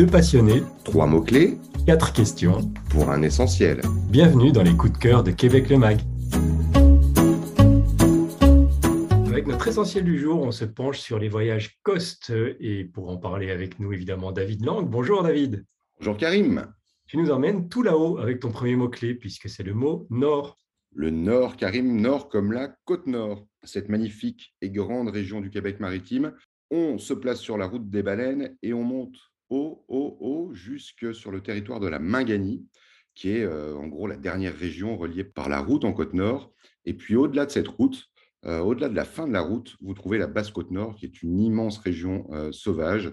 Deux passionnés, Trois mots-clés quatre questions. pour un essentiel. Bienvenue dans les coups de cœur de Québec le Mag. Avec notre essentiel du jour, on se penche sur les voyages Coste et pour en parler avec nous évidemment David Lang. Bonjour David. Bonjour Karim. Tu nous emmènes tout là-haut avec ton premier mot-clé puisque c'est le mot Nord. Le Nord, Karim, Nord comme la côte Nord, cette magnifique et grande région du Québec maritime. On se place sur la route des baleines et on monte haut, haut, haut, jusque sur le territoire de la Minganie, qui est euh, en gros la dernière région reliée par la route en côte Nord. Et puis au-delà de cette route, euh, au-delà de la fin de la route, vous trouvez la basse côte Nord, qui est une immense région euh, sauvage,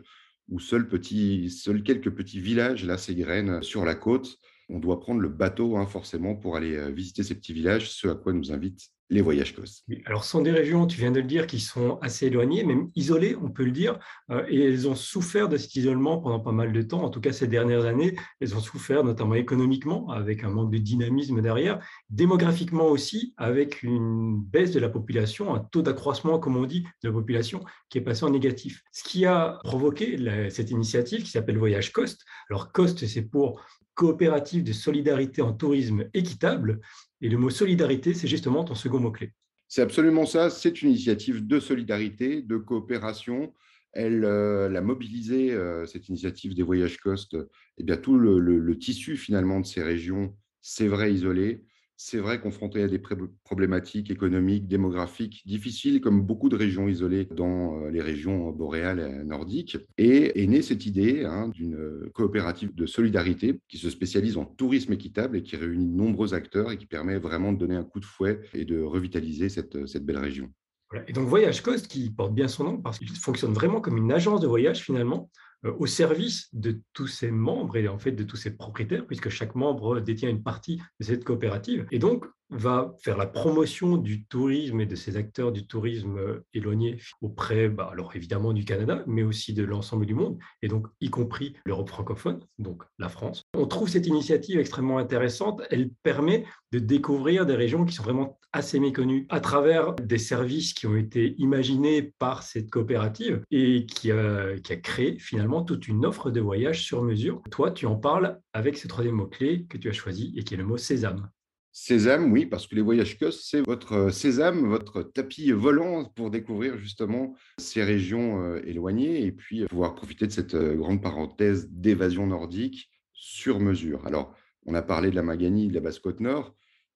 où seuls, quelques petits villages là s'égrènent sur la côte. On doit prendre le bateau hein, forcément pour aller euh, visiter ces petits villages, ce à quoi nous invitent les voyages. Oui, Alors, ce sont des régions, tu viens de le dire, qui sont assez éloignées, même isolées, on peut le dire, euh, et elles ont souffert de cet isolement pendant pas mal de temps. En tout cas, ces dernières années, elles ont souffert notamment économiquement, avec un manque de dynamisme derrière, démographiquement aussi, avec une baisse de la population, un taux d'accroissement, comme on dit, de la population qui est passé en négatif. Ce qui a provoqué cette initiative qui s'appelle Voyage Cost. Alors, Cost, c'est pour coopérative de solidarité en tourisme équitable. Et le mot solidarité, c'est justement ton second mot-clé. C'est absolument ça, c'est une initiative de solidarité, de coopération. Elle, euh, elle a mobilisé, euh, cette initiative des voyages Cost, eh bien, tout le tissu finalement de ces régions, c'est vrai isolées, c'est vrai confrontées à des problématiques économiques, démographiques difficiles, comme beaucoup de régions isolées dans euh, les régions boréales et nordiques. Et est née cette idée hein, d'une euh, coopérative de solidarité qui se spécialise en tourisme équitable et qui réunit de nombreux acteurs et qui permet vraiment de donner un coup de fouet et de revitaliser cette, cette belle région. Et donc Voyage Cost, qui porte bien son nom, parce qu'il fonctionne vraiment comme une agence de voyage finalement, euh, au service de tous ses membres et en fait de tous ses propriétaires, puisque chaque membre détient une partie de cette coopérative, et donc va faire la promotion du tourisme et de ces acteurs du tourisme euh, éloignés auprès, bah, alors évidemment du Canada, mais aussi de l'ensemble du monde, et donc y compris l'Europe francophone, donc la France. On trouve cette initiative extrêmement intéressante. Elle permet de découvrir des régions qui sont vraiment assez méconnues à travers des services qui ont été imaginés par cette coopérative et qui a, qui a créé finalement toute une offre de voyage sur mesure. Toi, tu en parles avec ce troisième mot-clé que tu as choisi et qui est le mot sésame. Sésame, oui, parce que les voyages COS, c'est votre euh, sésame, votre tapis volant pour découvrir justement ces régions euh, éloignées et puis euh, pouvoir profiter de cette grande parenthèse d'évasion nordique sur mesure. Alors, on a parlé de la Maganie, de la Basse-Côte-Nord.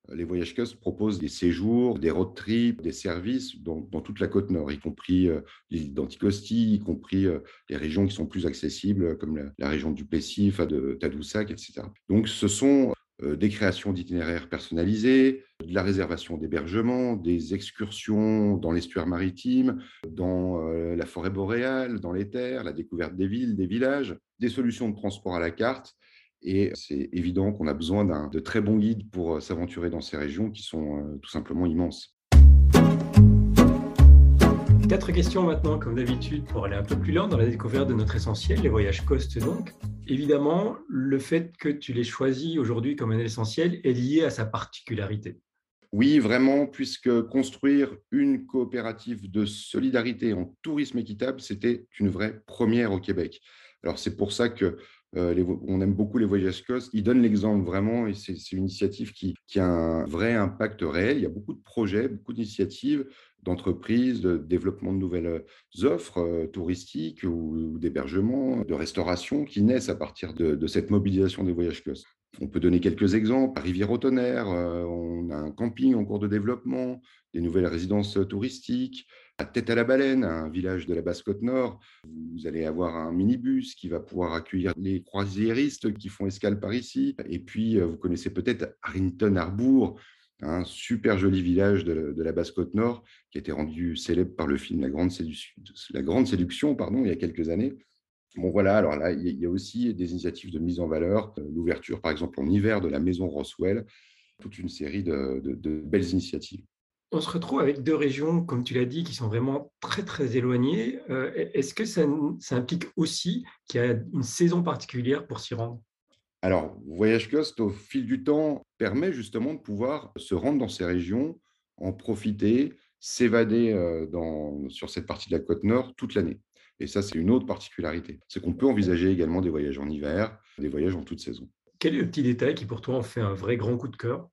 Euh, Les voyages COS proposent des séjours, des road trips, des services dans, toute la côte nord, y compris l'île d'Anticosti, y compris les régions qui sont plus accessibles, comme la, région du Plessis, de Tadoussac, etc. Donc, ce sont des créations d'itinéraires personnalisés, de la réservation d'hébergement, des excursions dans l'estuaire maritime, dans euh, la forêt boréale, dans les terres, la découverte des villes, des villages, des solutions de transport à la carte. Et c'est évident qu'on a besoin d'un- de très bons guides pour euh, s'aventurer dans ces régions qui sont euh, tout simplement immenses. Quatre questions maintenant, comme d'habitude, pour aller un peu plus loin dans la découverte de notre essentiel, les voyages Cost donc. Évidemment, le fait que tu l'aies choisi aujourd'hui comme un essentiel est lié à sa particularité. Oui, vraiment, puisque construire une coopérative de solidarité en tourisme équitable, c'était une vraie première au Québec. Alors, c'est pour ça que euh, on aime beaucoup les voyages COS. Ils donnent l'exemple vraiment et c'est une initiative qui, qui a un vrai impact réel. Il y a beaucoup de projets, beaucoup d'initiatives d'entreprises, de développement de nouvelles euh, offres euh, touristiques ou, d'hébergement, de restauration qui naissent à partir de, cette mobilisation des voyages. On peut donner quelques exemples. À Rivière-au-Tonnerre, euh, on a un camping en cours de développement, des nouvelles résidences touristiques. À Tête à la Baleine, un village de la Basse-Côte-Nord, vous allez avoir un minibus qui va pouvoir accueillir les croisiéristes qui font escale par ici. Et puis, euh, vous connaissez peut-être Harrington Harbour, un super joli village de, la- de la Basse-Côte-Nord qui a été rendu célèbre par le film La Grande, Séduction, pardon, il y a quelques années. Bon, voilà, alors là, il y a- aussi des initiatives de mise en valeur, euh, l'ouverture, par exemple, en hiver de la maison Roswell, toute une série de, belles initiatives. On se retrouve avec deux régions, comme tu l'as dit, qui sont vraiment très très éloignées. Euh, Est-ce que ça implique aussi qu'il y a une saison particulière pour s'y rendre? Alors, Voyage Cost, au fil du temps, permet justement de pouvoir se rendre dans ces régions, en profiter, s'évader euh, sur cette partie de la côte nord toute l'année. Et ça, c'est une autre particularité. C'est qu'on peut envisager également des voyages en hiver, des voyages en toute saison. Quel est le petit détail qui, pour toi, en fait un vrai grand coup de cœur?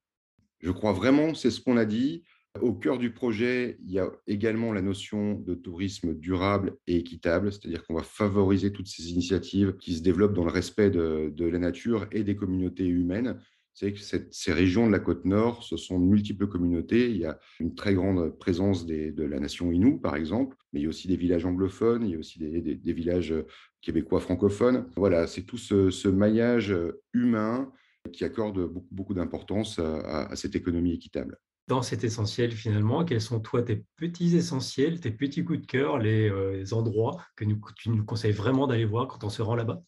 Je crois vraiment, c'est ce qu'on a dit. Au cœur du projet, il y a également la notion de tourisme durable et équitable, c'est-à-dire qu'on va favoriser toutes ces initiatives qui se développent dans le respect de, la nature et des communautés humaines c'est que ces régions de la côte nord, ce sont de multiples communautés. Il y a une très grande présence de la nation Innu, par exemple, mais il y a aussi des villages anglophones, il y a aussi des, villages québécois francophones. Voilà, c'est tout ce, maillage humain qui accorde beaucoup d'importance à, cette économie équitable dans cet essentiel finalement Quels sont toi tes petits essentiels, tes petits coups de cœur, les, euh, endroits que tu nous conseilles vraiment d'aller voir quand on se rend là-bas?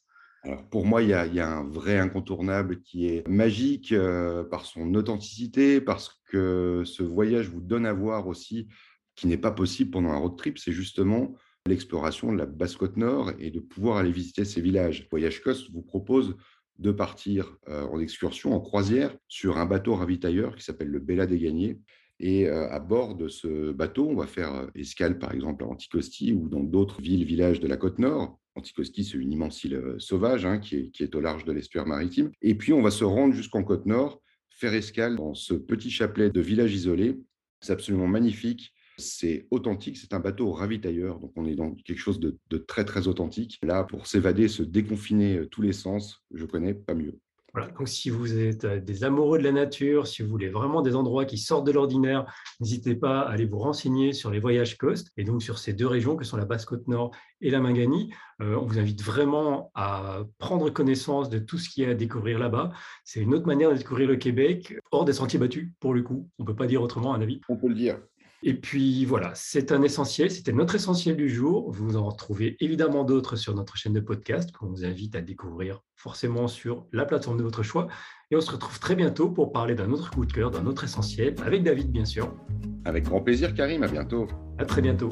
Alors pour moi, il y, a, un vrai incontournable qui est magique euh, par son authenticité, parce que ce voyage vous donne à voir aussi qui n'est pas possible pendant un road trip, c'est justement l'exploration de la Basse-Côte Nord et de pouvoir aller visiter ces villages. Voyage Coast vous propose de partir euh, en excursion, en croisière, sur un bateau ravitailleur qui s'appelle le Bella des Gagnés. Et euh, à bord de ce bateau, on va faire escale, par exemple, à Anticosti ou dans d'autres villes, villages de la côte nord. Anticosti, c'est une immense île euh, sauvage hein, qui, est, au large de l'estuaire maritime. Et puis, on va se rendre jusqu'en côte nord, faire escale dans ce petit chapelet de village isolé. C'est absolument magnifique. C'est authentique, c'est un bateau ravitailleur, donc on est dans quelque chose de, de très très authentique. Là, pour s'évader, se déconfiner euh, tous les sens, je connais pas mieux. Voilà, donc si vous êtes euh, des amoureux de la nature, si vous voulez vraiment des endroits qui sortent de l'ordinaire, n'hésitez pas à aller vous renseigner sur les voyages Coast et donc sur ces deux régions que sont la Basse-Côte Nord et la Manganie. Euh, on vous invite vraiment à prendre connaissance de tout ce qu'il y a à découvrir là-bas. C'est une autre manière de découvrir le Québec, hors des sentiers battus, pour le coup. On ne peut pas dire autrement, à un avis. On peut le dire. Et puis voilà, c'est un essentiel, c'était notre essentiel du jour. Vous en retrouvez évidemment d'autres sur notre chaîne de podcast qu'on vous invite à découvrir forcément sur la plateforme de votre choix. Et on se retrouve très bientôt pour parler d'un autre coup de cœur, d'un autre essentiel, avec David bien sûr. Avec grand plaisir Karim, à bientôt. À très bientôt.